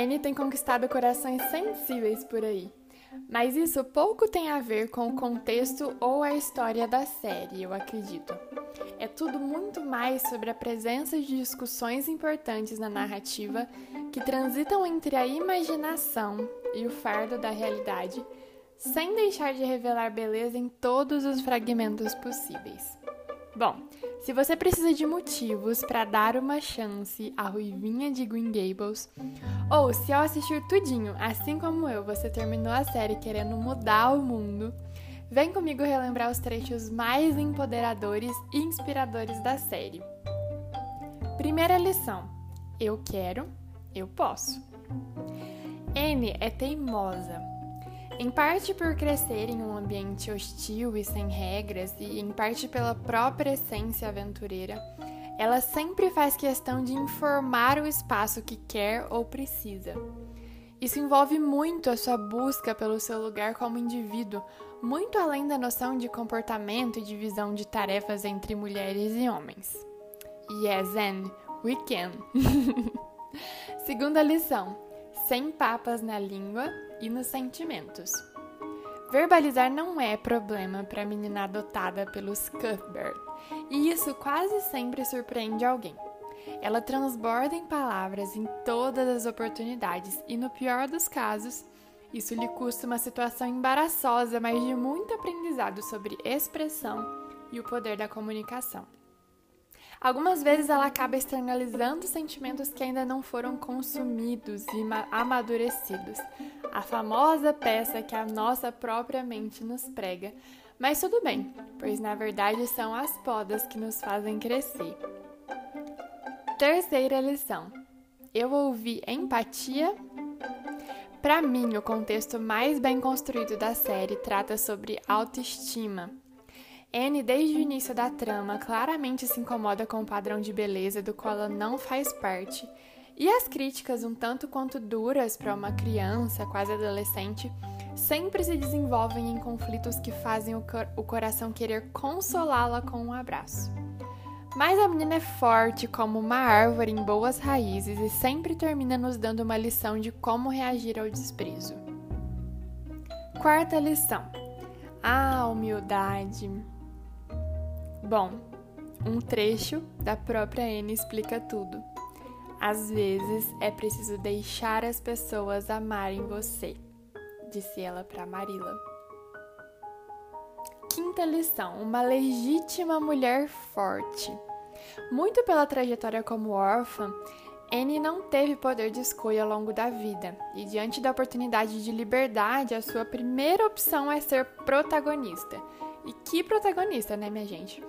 Anne tem conquistado corações sensíveis por aí. Mas isso pouco tem a ver com o contexto ou a história da série, eu acredito. É tudo muito mais sobre a presença de discussões importantes na narrativa que transitam entre a imaginação e o fardo da realidade, sem deixar de revelar beleza em todos os fragmentos possíveis. Bom, se você precisa de motivos para dar uma chance à Ruivinha de Green Gables, ou se ao assistir tudinho, assim como eu, você terminou a série querendo mudar o mundo, vem comigo relembrar os trechos mais empoderadores e inspiradores da série. Primeira lição: eu quero, eu posso. N é teimosa, em parte por crescer em um ambiente hostil e sem regras, e em parte pela própria essência aventureira, ela sempre faz questão de informar o espaço que quer ou precisa. Isso envolve muito a sua busca pelo seu lugar como indivíduo, muito além da noção de comportamento e divisão de tarefas entre mulheres e homens. Yes, and we can. Segunda lição: sem papas na língua e nos sentimentos. Verbalizar não é problema para a menina adotada pelos Cuthbert, e isso quase sempre surpreende alguém. Ela transborda em palavras em todas as oportunidades, e no pior dos casos, isso lhe custa uma situação embaraçosa, mas de muito aprendizado sobre expressão e o poder da comunicação. Algumas vezes ela acaba externalizando sentimentos que ainda não foram consumidos e amadurecidos. A famosa peça que a nossa própria mente nos prega. Mas tudo bem, pois na verdade são as podas que nos fazem crescer. Terceira lição: eu ouvi empatia. Para mim, o contexto mais bem construído da série trata sobre autoestima Anne, desde o início da trama, claramente se incomoda com o padrão de beleza do qual ela não faz parte. E as críticas, um tanto quanto duras para uma criança, quase adolescente, sempre se desenvolvem em conflitos que fazem o, cor o coração querer consolá-la com um abraço. Mas a menina é forte como uma árvore em boas raízes e sempre termina nos dando uma lição de como reagir ao desprezo. Quarta lição: a humildade. Bom, um trecho da própria Anne explica tudo. Às vezes é preciso deixar as pessoas amarem você, disse ela para Marilla. Quinta lição: uma legítima mulher forte. Muito pela trajetória como órfã, Anne não teve poder de escolha ao longo da vida, e diante da oportunidade de liberdade, a sua primeira opção é ser protagonista. E que protagonista, né, minha gente?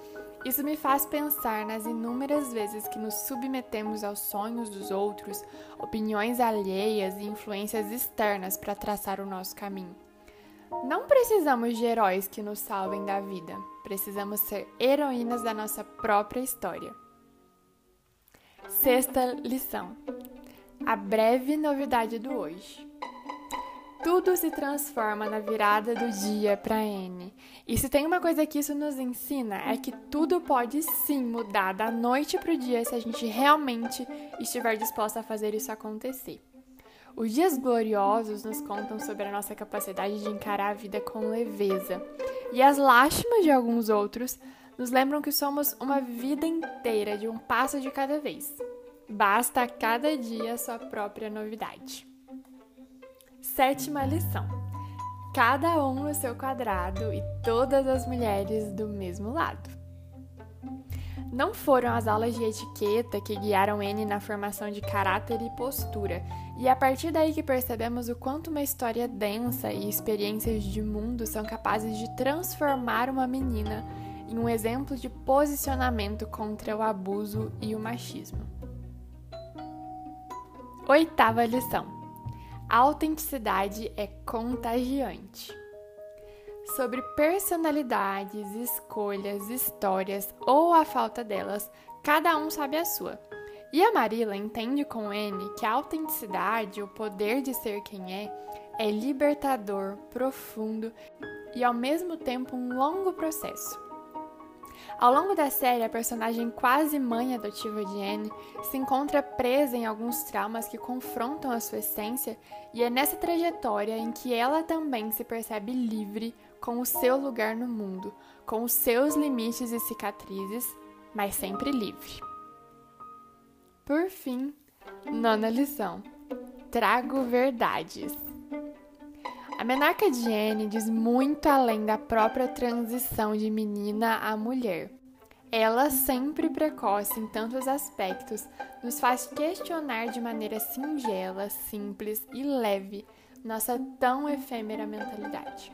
Isso me faz pensar nas inúmeras vezes que nos submetemos aos sonhos dos outros, opiniões alheias e influências externas para traçar o nosso caminho. Não precisamos de heróis que nos salvem da vida, precisamos ser heroínas da nossa própria história. Sexta lição: a breve novidade do hoje. Tudo se transforma na virada do dia para N. E se tem uma coisa que isso nos ensina é que tudo pode sim mudar da noite para o dia se a gente realmente estiver disposta a fazer isso acontecer. Os dias gloriosos nos contam sobre a nossa capacidade de encarar a vida com leveza, e as lástimas de alguns outros nos lembram que somos uma vida inteira de um passo de cada vez. Basta a cada dia a sua própria novidade. Sétima lição: cada um no seu quadrado e todas as mulheres do mesmo lado. Não foram as aulas de etiqueta que guiaram N na formação de caráter e postura, e é a partir daí que percebemos o quanto uma história densa e experiências de mundo são capazes de transformar uma menina em um exemplo de posicionamento contra o abuso e o machismo. Oitava lição a autenticidade é contagiante. Sobre personalidades, escolhas, histórias ou a falta delas, cada um sabe a sua. E a Marilla entende com N que a autenticidade, o poder de ser quem é, é libertador, profundo e ao mesmo tempo um longo processo. Ao longo da série, a personagem quase mãe adotiva de Anne se encontra presa em alguns traumas que confrontam a sua essência, e é nessa trajetória em que ela também se percebe livre com o seu lugar no mundo, com os seus limites e cicatrizes, mas sempre livre. Por fim, nona lição: trago verdades. A menarca de Anne diz muito além da própria transição de menina a mulher. Ela, sempre precoce em tantos aspectos, nos faz questionar de maneira singela, simples e leve nossa tão efêmera mentalidade.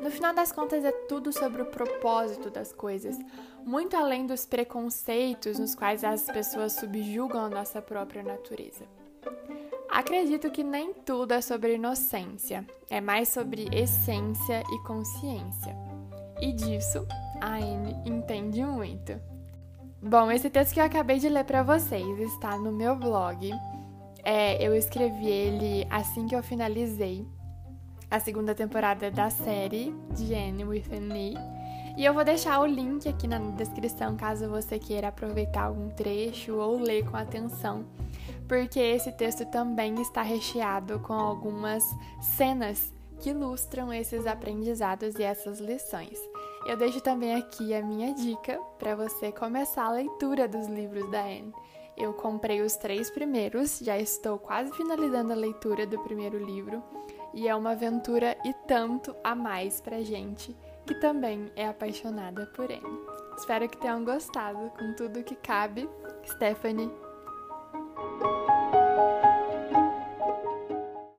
No final das contas, é tudo sobre o propósito das coisas, muito além dos preconceitos nos quais as pessoas subjugam a nossa própria natureza. Acredito que nem tudo é sobre inocência, é mais sobre essência e consciência. E disso a Anne entende muito. Bom, esse texto que eu acabei de ler para vocês está no meu blog. É, eu escrevi ele assim que eu finalizei a segunda temporada da série de Anne with Me. E eu vou deixar o link aqui na descrição caso você queira aproveitar algum trecho ou ler com atenção porque esse texto também está recheado com algumas cenas que ilustram esses aprendizados e essas lições. Eu deixo também aqui a minha dica para você começar a leitura dos livros da Anne. Eu comprei os três primeiros, já estou quase finalizando a leitura do primeiro livro, e é uma aventura e tanto a mais pra gente que também é apaixonada por Anne. Espero que tenham gostado com tudo que cabe. Stephanie